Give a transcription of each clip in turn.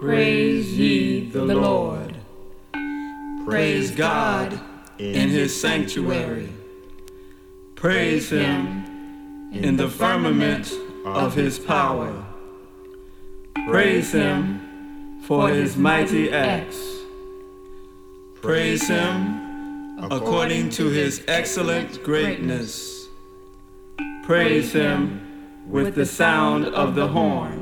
Praise ye the Lord. Praise God in his sanctuary. Praise him in the firmament of his power. Praise him for his mighty acts. Praise him according to his excellent greatness. Praise him with the sound of the horn.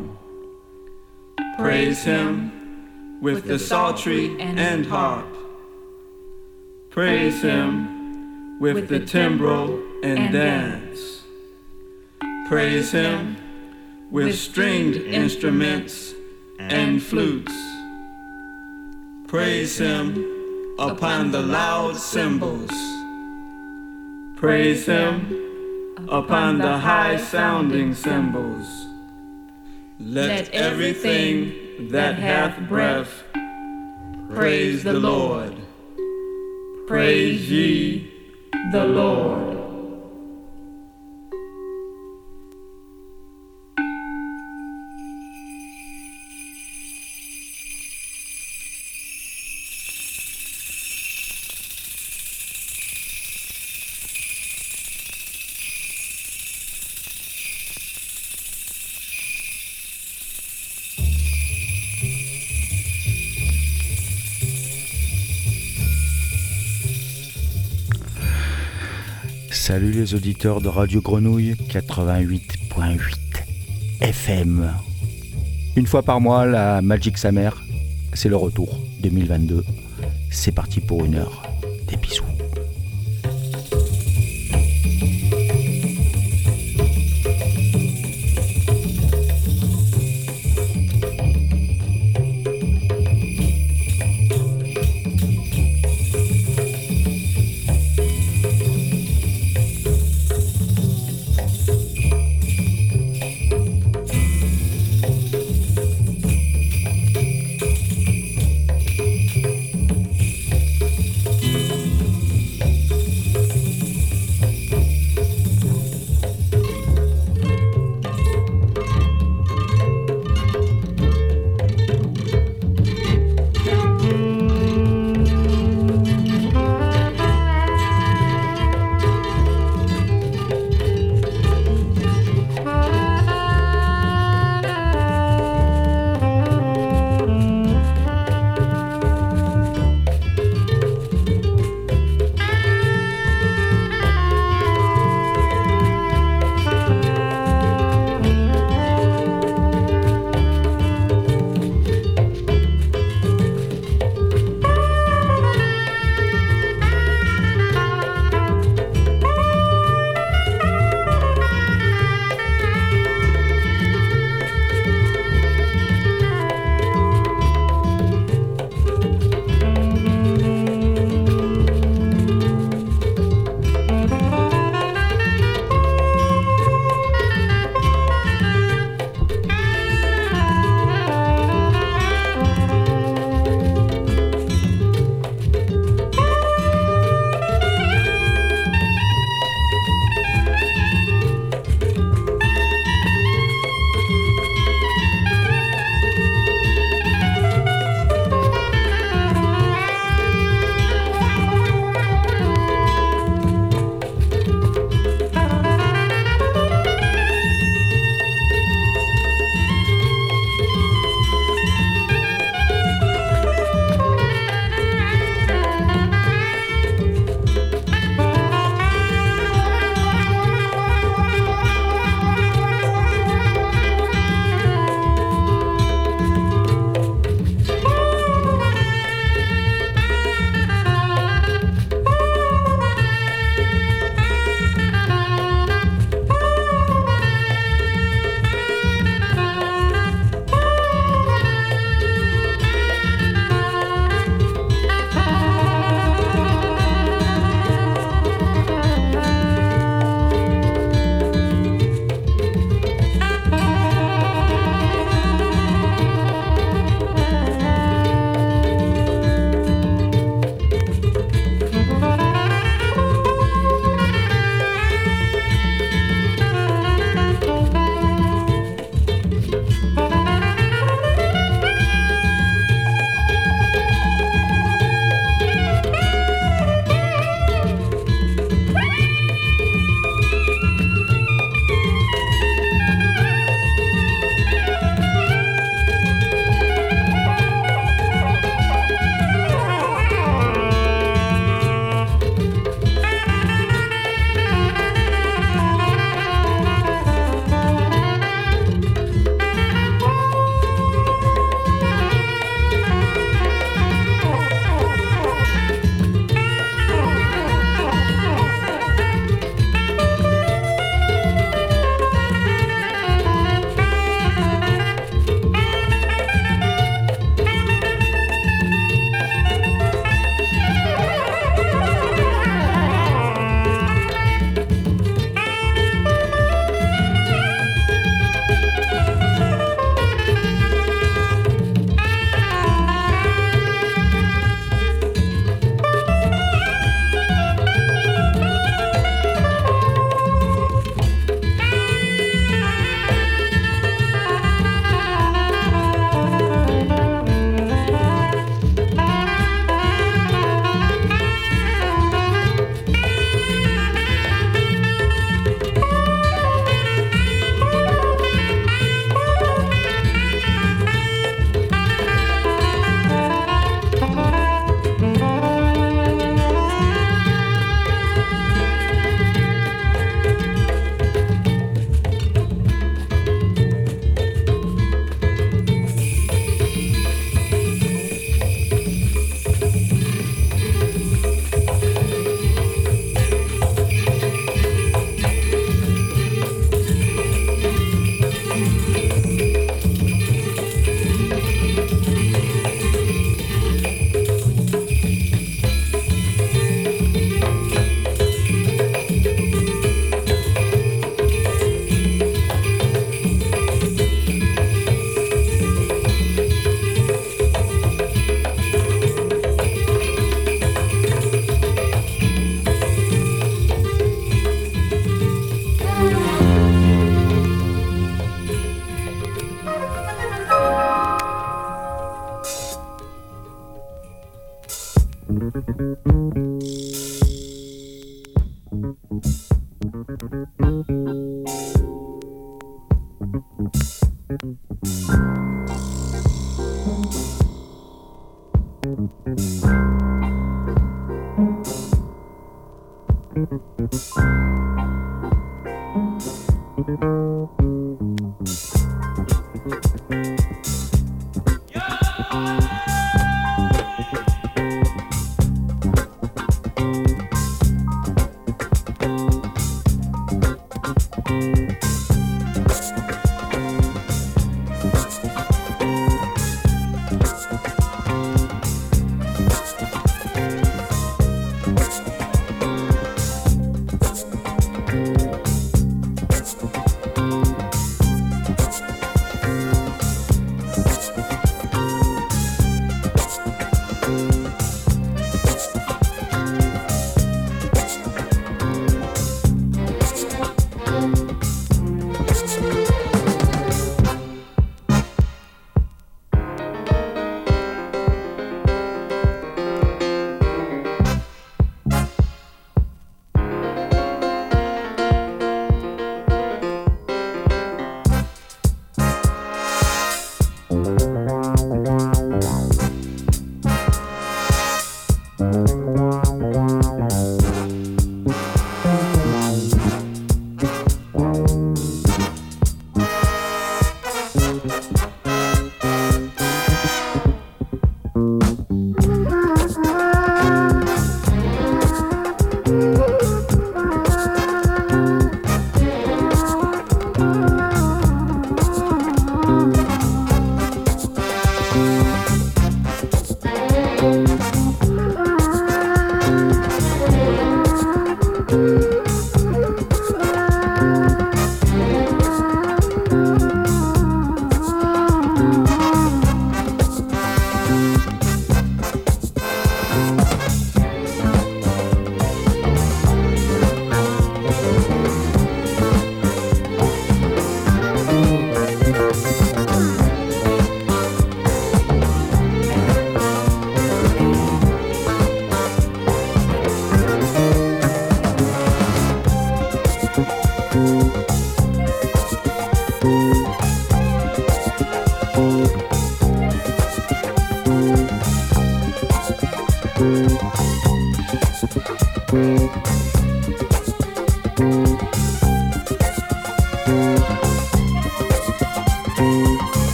Praise him with the psaltery and harp. Praise him with the timbrel and dance. Praise him with stringed instruments and flutes. Praise him upon the loud cymbals. Praise him upon the high sounding cymbals. Let everything that hath breath praise the Lord. Praise ye the Lord. Salut les auditeurs de Radio Grenouille 88.8 FM. Une fois par mois, la Magic Summer, c'est le retour 2022. C'est parti pour une heure.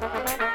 Bye.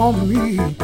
on me.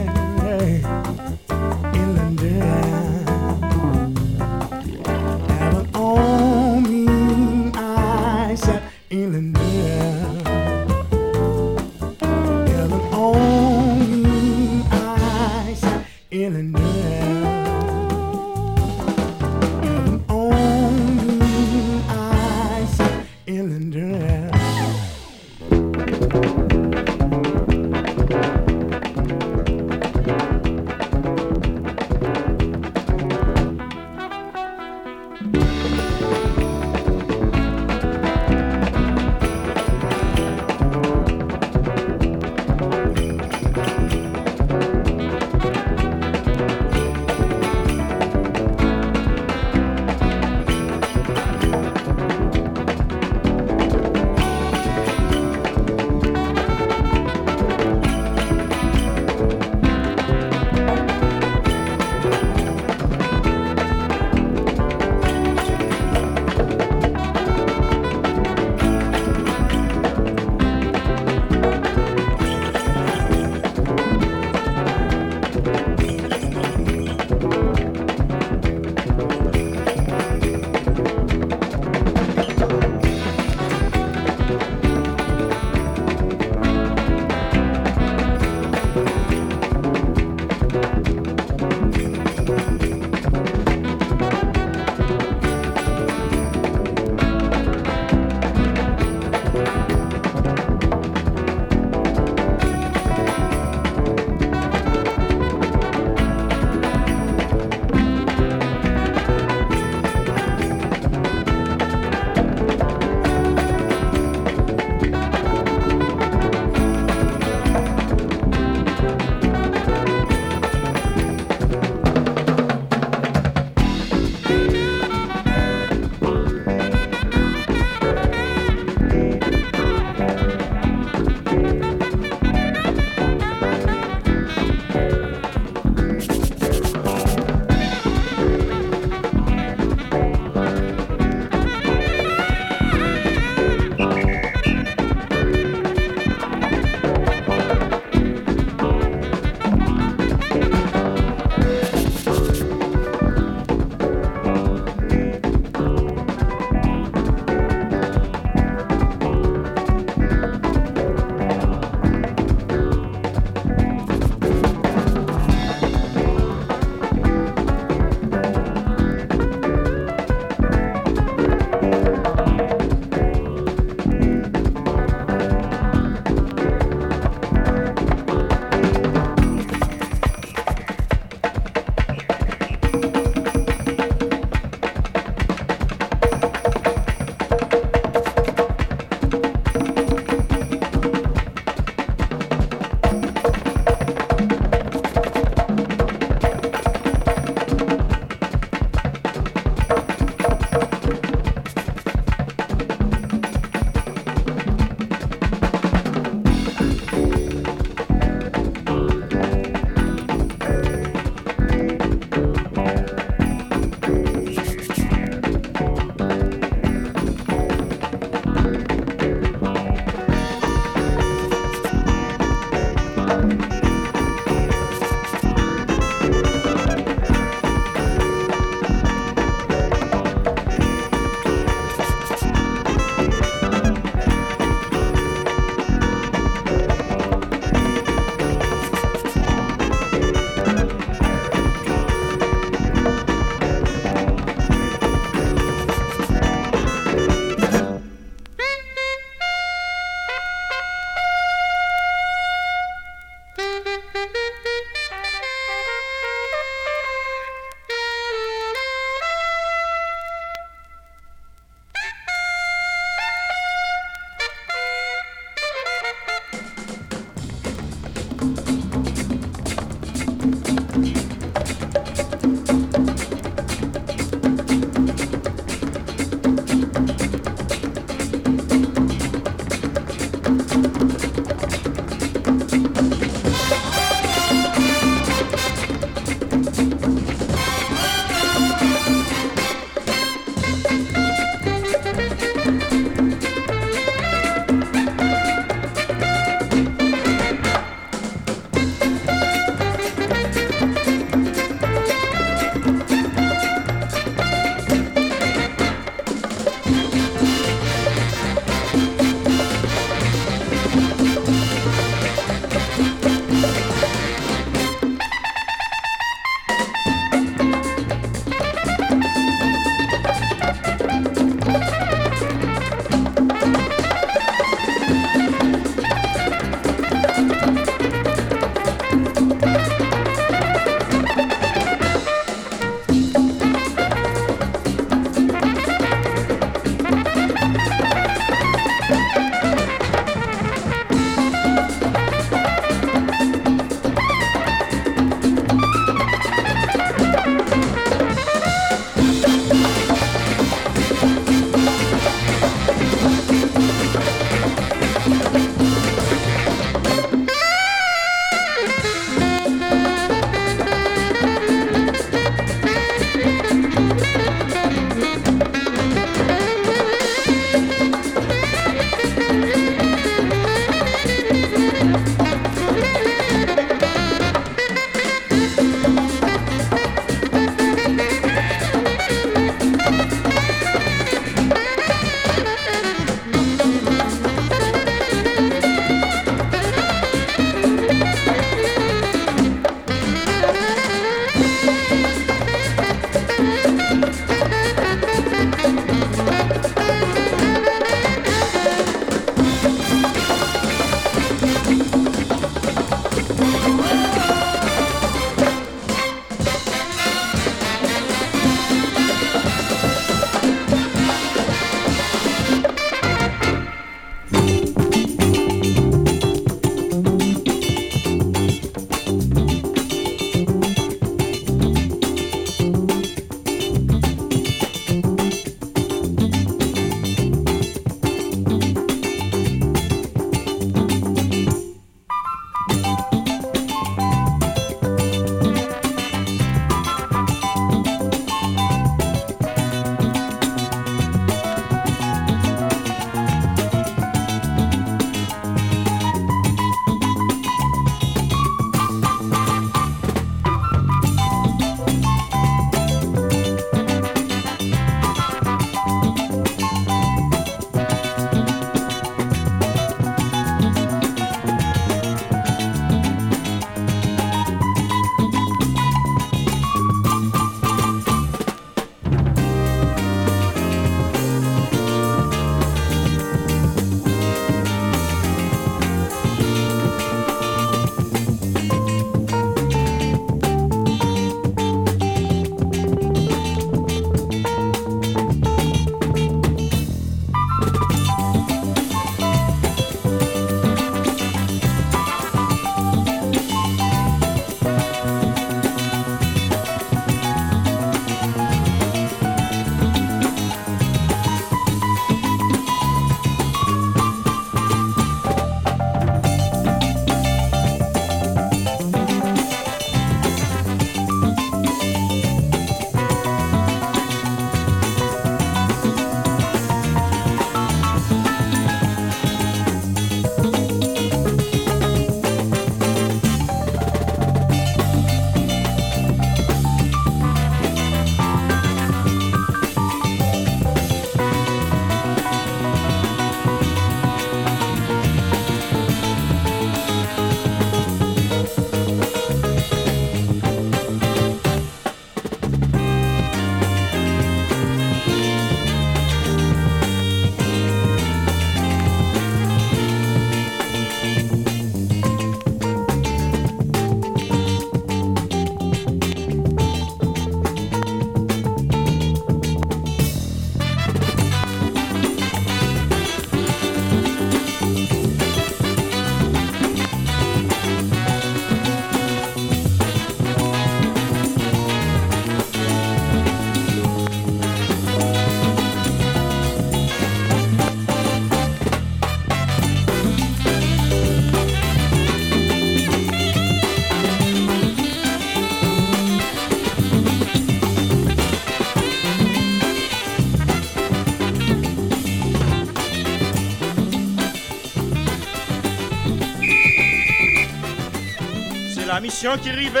Qui rivait.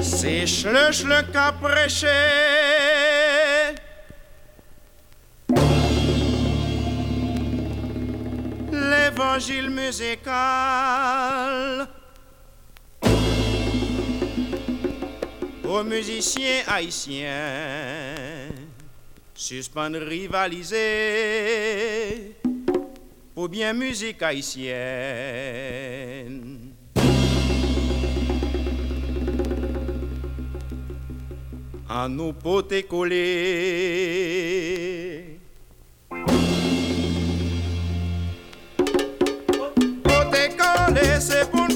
C'est chlech le cap prêché. L'évangile musical. aux musiciens haïtiens suspendre rivaliser pour bien musique haïtienne. En nous poter coller. Poter coller, c'est pour ne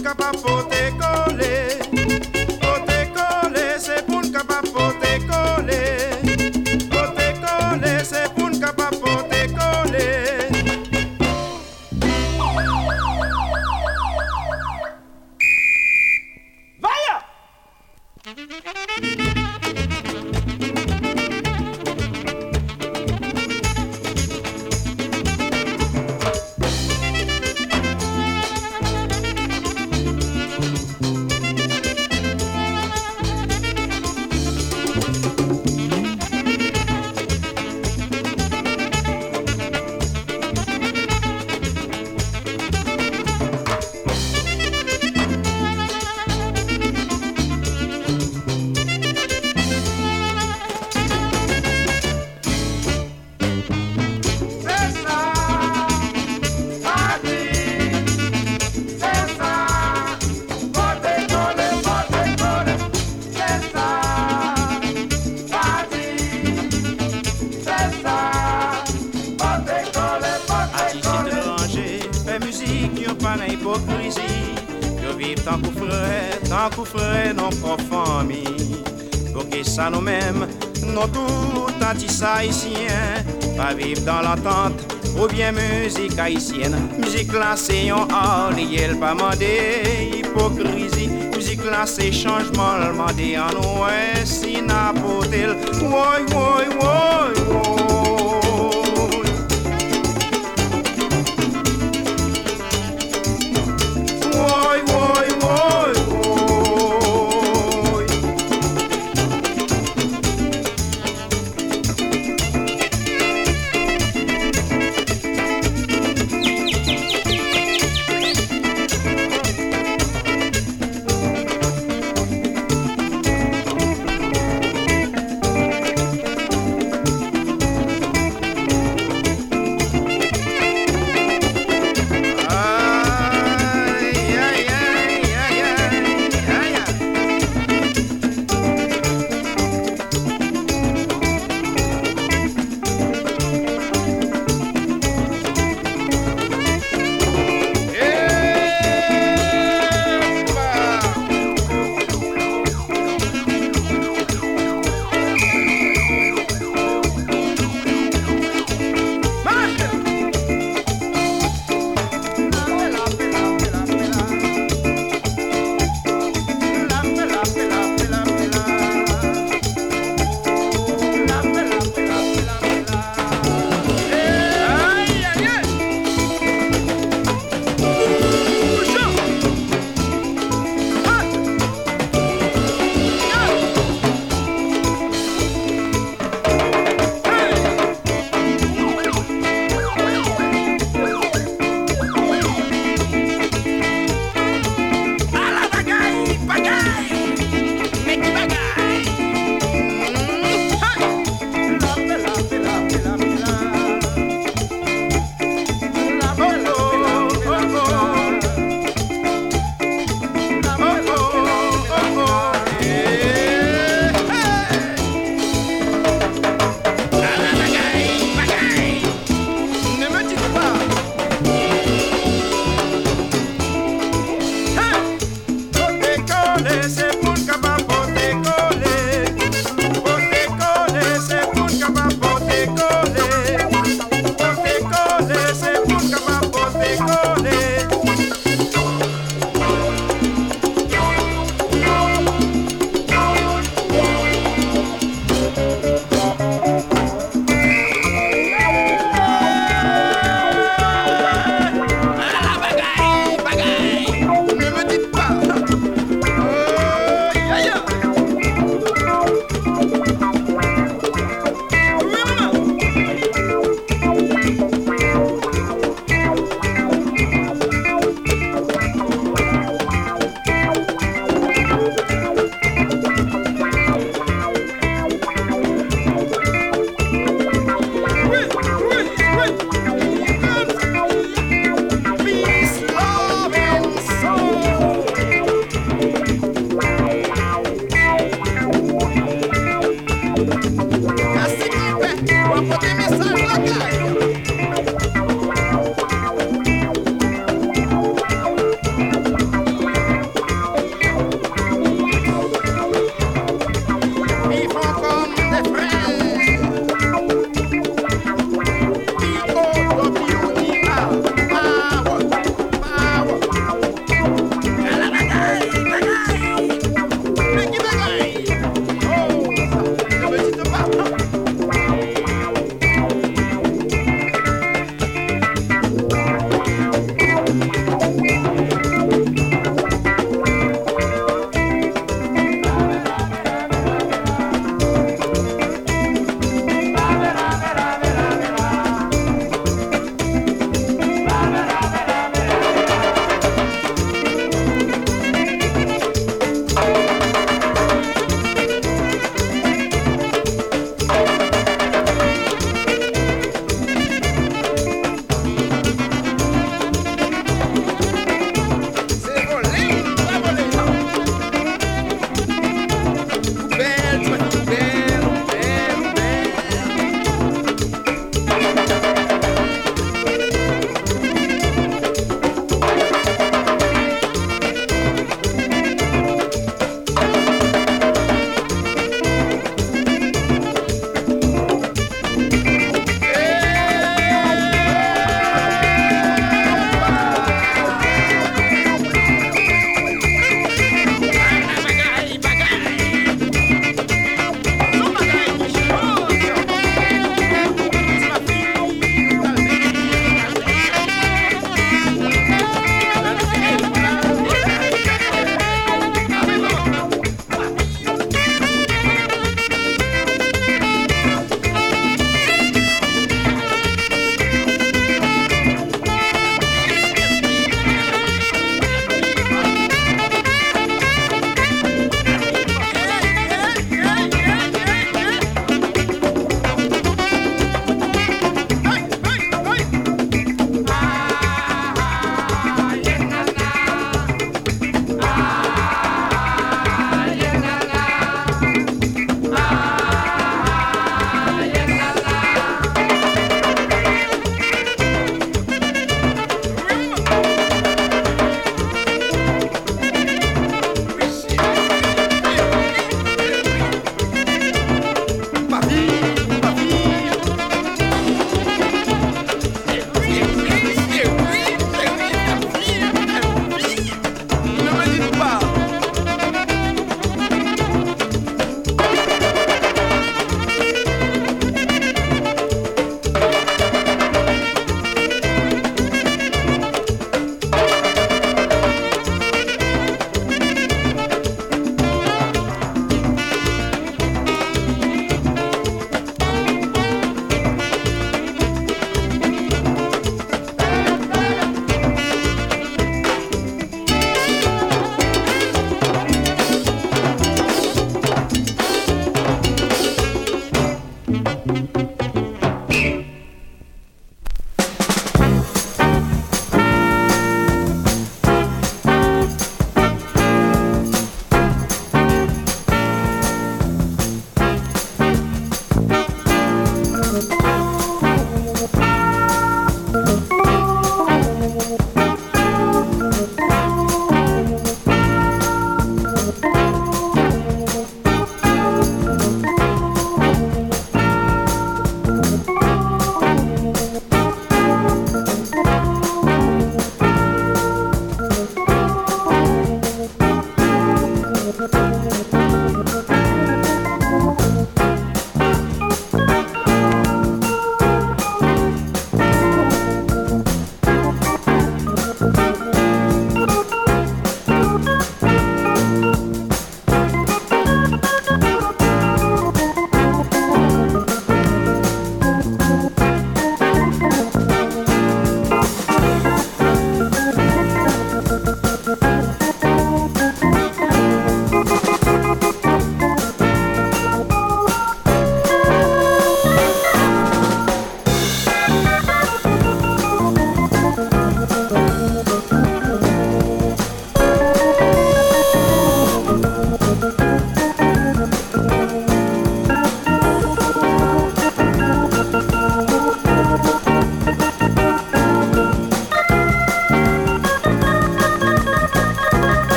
dans l'attente ou bien musique haïtienne. Musique classée en art, elle pas mandé hypocrisie. Musique classée changement, le mandé en woy, woy, woy.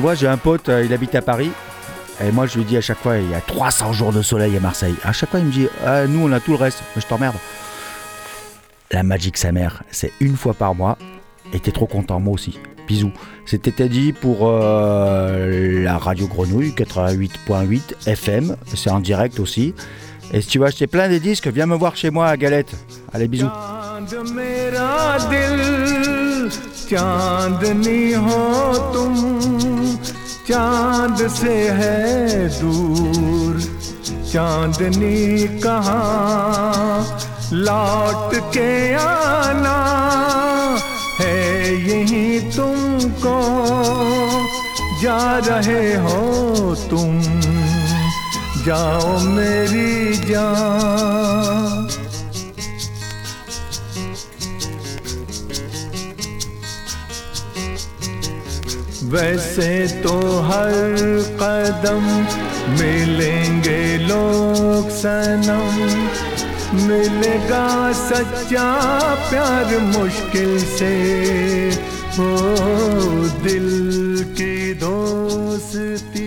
Tu vois, j'ai un pote, euh, il habite à Paris. Et moi je lui dis à chaque fois, il y a 300 jours de soleil à Marseille. À chaque fois il me dit, ah, nous on a tout le reste. Mais je t'emmerde. La Magic sa mère, c'est une fois par mois. Et t'es trop content, moi aussi. Bisous. C'était dit pour euh, la radio Grenouille 88.8 FM. C'est en direct aussi. Et si tu veux acheter plein des disques, viens me voir chez moi à Galette. Allez, bisous. चांदनी हो तुम, चाँद से है दूर। चांदनी कहाँ, लौट के आना है यही तुमको। जा रहे हो तुम, जाओ मेरी जान। वैसे तो हर कदम मिलेंगे लोग सनम। मिलेगा सच्चा प्यार मुश्किल से। हो दिल की दोस्ती।